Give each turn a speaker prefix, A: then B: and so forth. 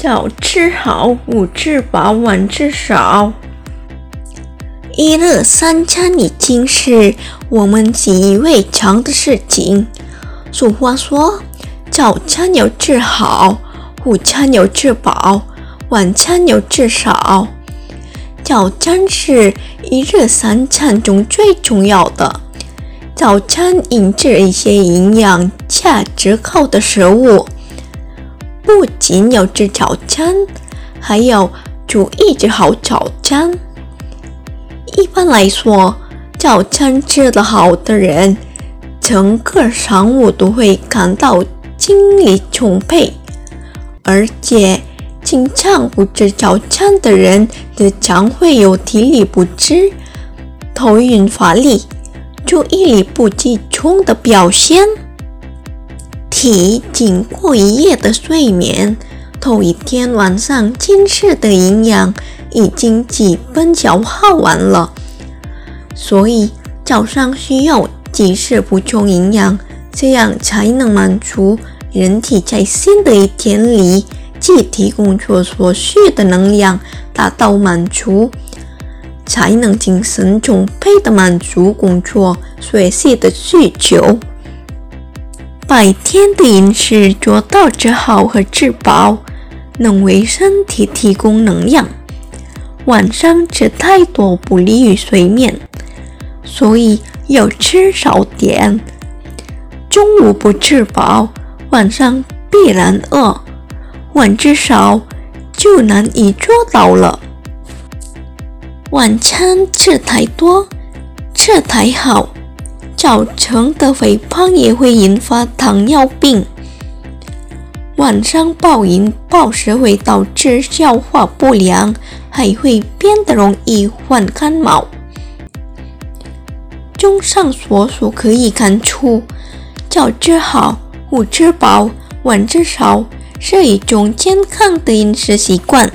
A: 早吃好，午吃饱，晚吃少。一日三餐已经是我们习以为常的事情。俗话说：“早餐要吃好，午餐要吃饱，晚餐要吃少。”早餐是一日三餐中最重要的。早餐引致一些营养价值高的食物，不仅要吃早餐，还要注意吃好早餐。一般来说，早餐吃得好的人，整个上午都会感到精力充沛；而且，经常不吃早餐的人，则常会有体力不支、头晕乏力、注意力不集中的表现。体经过一夜的睡眠，头一天晚上进食的营养。已经基本消耗完了，所以早上需要及时补充营养，这样才能满足人体在新的一天里即提供出所需的能量，达到满足，才能精神充沛的满足工作学习的需求。白天的饮食做到吃好和吃饱，能为身体提供能量。晚上吃太多不利于睡眠，所以要吃少点。中午不吃饱，晚上必然饿。晚吃少就难以做到了。晚餐吃太多，吃太好，造成的肥胖也会引发糖尿病。晚上暴饮暴食会导致消化不良，还会变得容易患感冒。综上所述可以看出，早吃好，午吃饱，晚吃少是一种健康的饮食习惯。